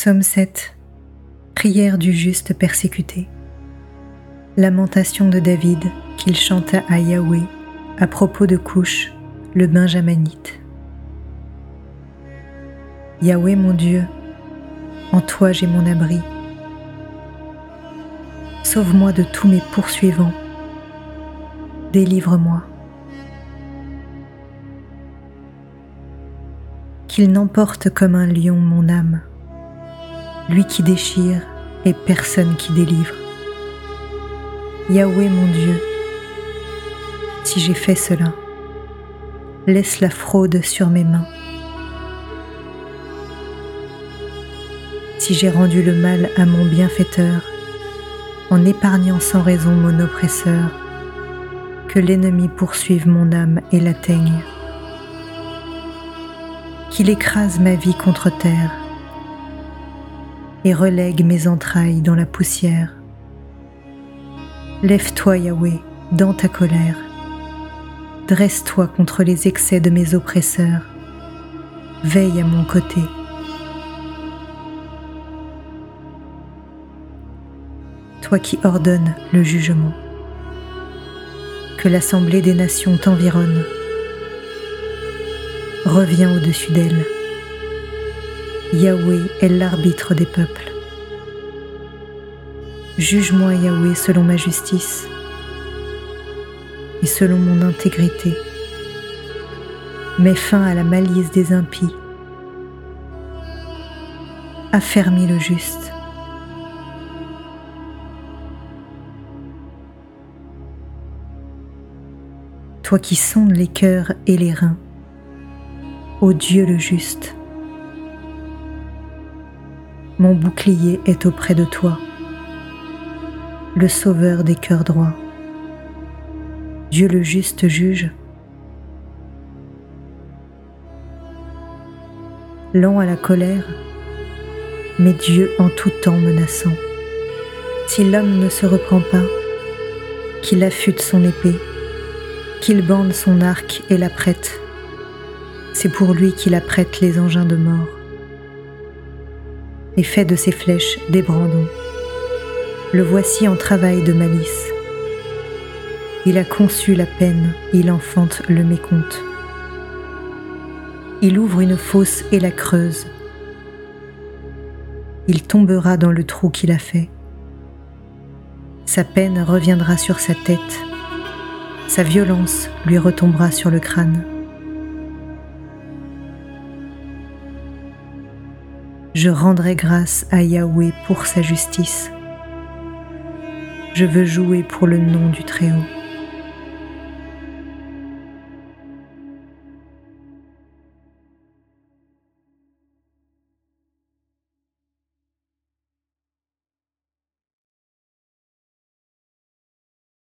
Psaume 7 Prière du juste persécuté. Lamentation de David qu'il chanta à Yahweh à propos de Couche, le Benjaminite. Yahweh mon Dieu, en toi j'ai mon abri. Sauve-moi de tous mes poursuivants. Délivre-moi. Qu'il n'emporte comme un lion mon âme, lui qui déchire et personne qui délivre. Yahweh mon Dieu, si j'ai fait cela, laisse la fraude sur mes mains. Si j'ai rendu le mal à mon bienfaiteur, en épargnant sans raison mon oppresseur, que l'ennemi poursuive mon âme et l'atteigne, qu'il écrase ma vie contre terre et relègue mes entrailles dans la poussière. Lève-toi, Yahweh, dans ta colère. Dresse-toi contre les excès de mes oppresseurs. Veille à mon côté. toi qui ordonnes le jugement. Que l'assemblée des nations t'environne. Reviens au-dessus d'elle. Yahweh est l'arbitre des peuples. Juge-moi, Yahweh, selon ma justice et selon mon intégrité. Mets fin à la malice des impies. Affermis le juste. toi qui sondes les cœurs et les reins, ô Dieu le juste. Mon bouclier est auprès de toi, le sauveur des cœurs droits. Dieu le juste juge. Lent à la colère, mais Dieu en tout temps menaçant. Si l'homme ne se reprend pas, qu'il affûte son épée, qu'il bande son arc et l'apprête. C'est pour lui qu'il apprête les engins de mort et fait de ses flèches des brandons. Le voici en travail de malice. Il a conçu la peine, il enfante le mécompte. Il ouvre une fosse et la creuse. Il tombera dans le trou qu'il a fait. Sa peine reviendra sur sa tête sa violence lui retombera sur le crâne. Je rendrai grâce à Yahweh pour sa justice. Je veux jouer pour le nom du Très-Haut.